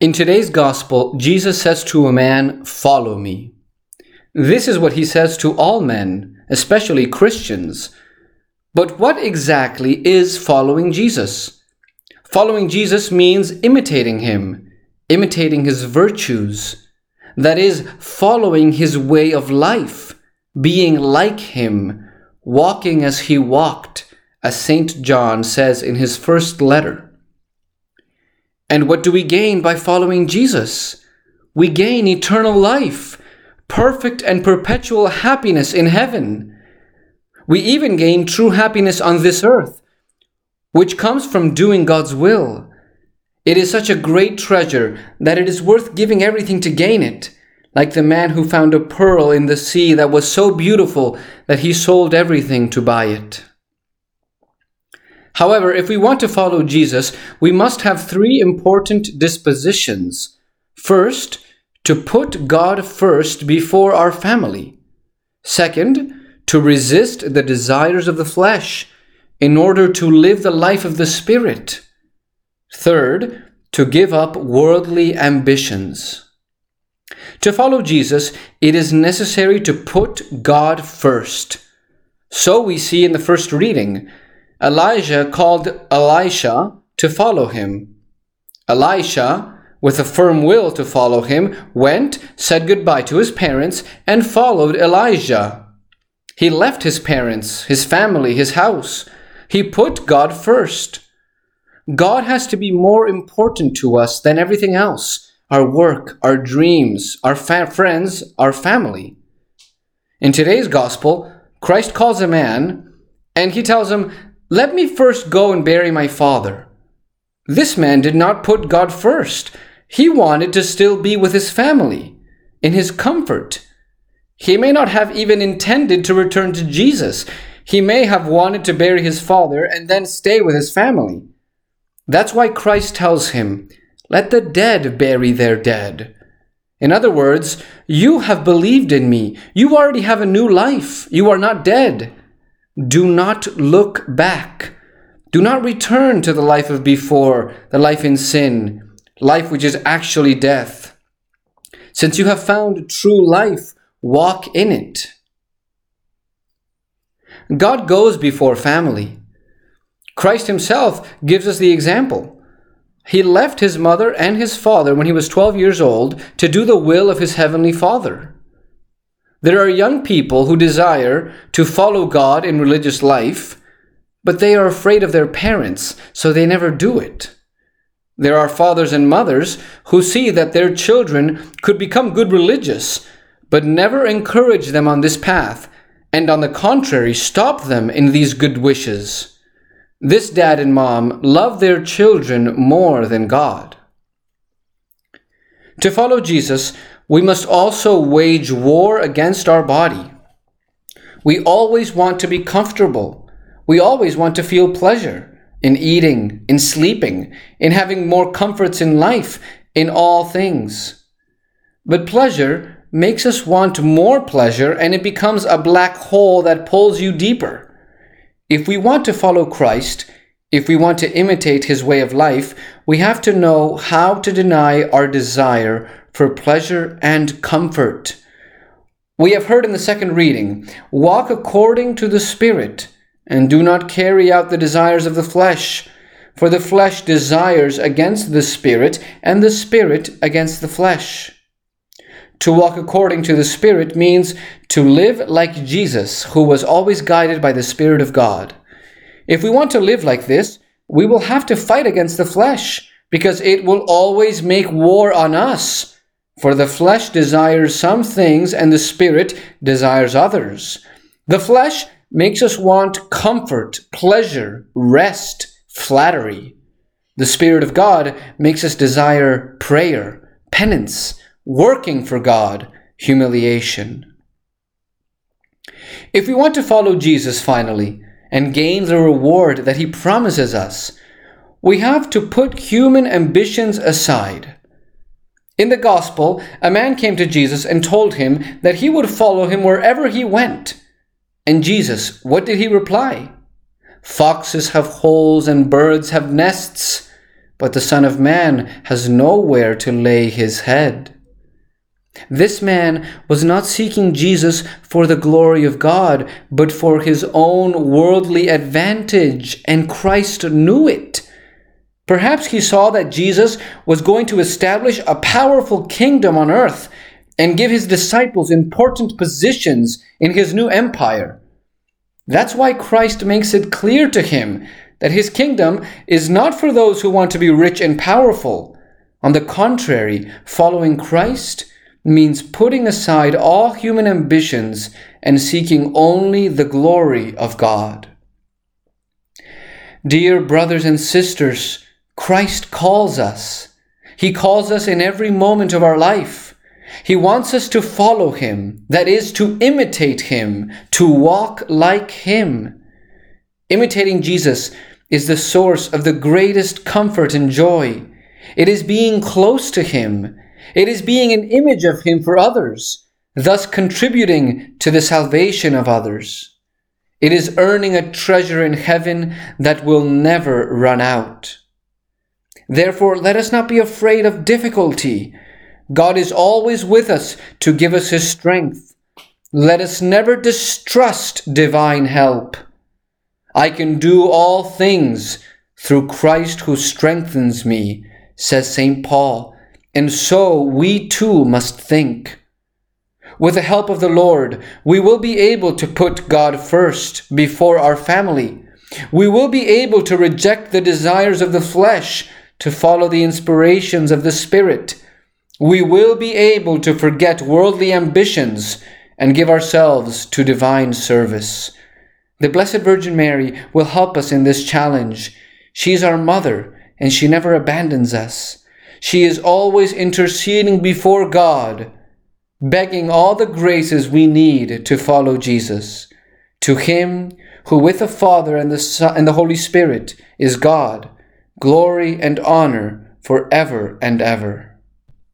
In today's gospel, Jesus says to a man, Follow me. This is what he says to all men, especially Christians. But what exactly is following Jesus? Following Jesus means imitating him, imitating his virtues. That is, following his way of life, being like him, walking as he walked, as St. John says in his first letter. And what do we gain by following Jesus? We gain eternal life, perfect and perpetual happiness in heaven. We even gain true happiness on this earth, which comes from doing God's will. It is such a great treasure that it is worth giving everything to gain it, like the man who found a pearl in the sea that was so beautiful that he sold everything to buy it. However, if we want to follow Jesus, we must have three important dispositions. First, to put God first before our family. Second, to resist the desires of the flesh in order to live the life of the Spirit. Third, to give up worldly ambitions. To follow Jesus, it is necessary to put God first. So we see in the first reading Elijah called Elisha to follow him. Elisha, with a firm will to follow him, went, said goodbye to his parents, and followed Elijah. He left his parents, his family, his house. He put God first. God has to be more important to us than everything else our work, our dreams, our fa- friends, our family. In today's gospel, Christ calls a man and he tells him, let me first go and bury my father. This man did not put God first. He wanted to still be with his family, in his comfort. He may not have even intended to return to Jesus. He may have wanted to bury his father and then stay with his family. That's why Christ tells him, Let the dead bury their dead. In other words, you have believed in me. You already have a new life. You are not dead. Do not look back. Do not return to the life of before, the life in sin, life which is actually death. Since you have found true life, walk in it. God goes before family. Christ himself gives us the example. He left his mother and his father when he was 12 years old to do the will of his heavenly Father. There are young people who desire to follow God in religious life, but they are afraid of their parents, so they never do it. There are fathers and mothers who see that their children could become good religious, but never encourage them on this path, and on the contrary, stop them in these good wishes. This dad and mom love their children more than God. To follow Jesus, we must also wage war against our body. We always want to be comfortable. We always want to feel pleasure in eating, in sleeping, in having more comforts in life, in all things. But pleasure makes us want more pleasure and it becomes a black hole that pulls you deeper. If we want to follow Christ, if we want to imitate his way of life, we have to know how to deny our desire for pleasure and comfort. We have heard in the second reading walk according to the Spirit, and do not carry out the desires of the flesh. For the flesh desires against the Spirit, and the Spirit against the flesh. To walk according to the Spirit means to live like Jesus, who was always guided by the Spirit of God. If we want to live like this, we will have to fight against the flesh, because it will always make war on us. For the flesh desires some things and the spirit desires others. The flesh makes us want comfort, pleasure, rest, flattery. The Spirit of God makes us desire prayer, penance, working for God, humiliation. If we want to follow Jesus finally and gain the reward that he promises us, we have to put human ambitions aside. In the Gospel, a man came to Jesus and told him that he would follow him wherever he went. And Jesus, what did he reply? Foxes have holes and birds have nests, but the Son of Man has nowhere to lay his head. This man was not seeking Jesus for the glory of God, but for his own worldly advantage, and Christ knew it. Perhaps he saw that Jesus was going to establish a powerful kingdom on earth and give his disciples important positions in his new empire. That's why Christ makes it clear to him that his kingdom is not for those who want to be rich and powerful. On the contrary, following Christ means putting aside all human ambitions and seeking only the glory of God. Dear brothers and sisters, Christ calls us. He calls us in every moment of our life. He wants us to follow Him, that is, to imitate Him, to walk like Him. Imitating Jesus is the source of the greatest comfort and joy. It is being close to Him. It is being an image of Him for others, thus contributing to the salvation of others. It is earning a treasure in heaven that will never run out. Therefore, let us not be afraid of difficulty. God is always with us to give us His strength. Let us never distrust divine help. I can do all things through Christ who strengthens me, says St. Paul, and so we too must think. With the help of the Lord, we will be able to put God first before our family. We will be able to reject the desires of the flesh to follow the inspirations of the Spirit. We will be able to forget worldly ambitions and give ourselves to divine service. The Blessed Virgin Mary will help us in this challenge. She is our mother, and she never abandons us. She is always interceding before God, begging all the graces we need to follow Jesus. To Him who, with the Father and the, Son, and the Holy Spirit, is God, glory and honor for ever and ever.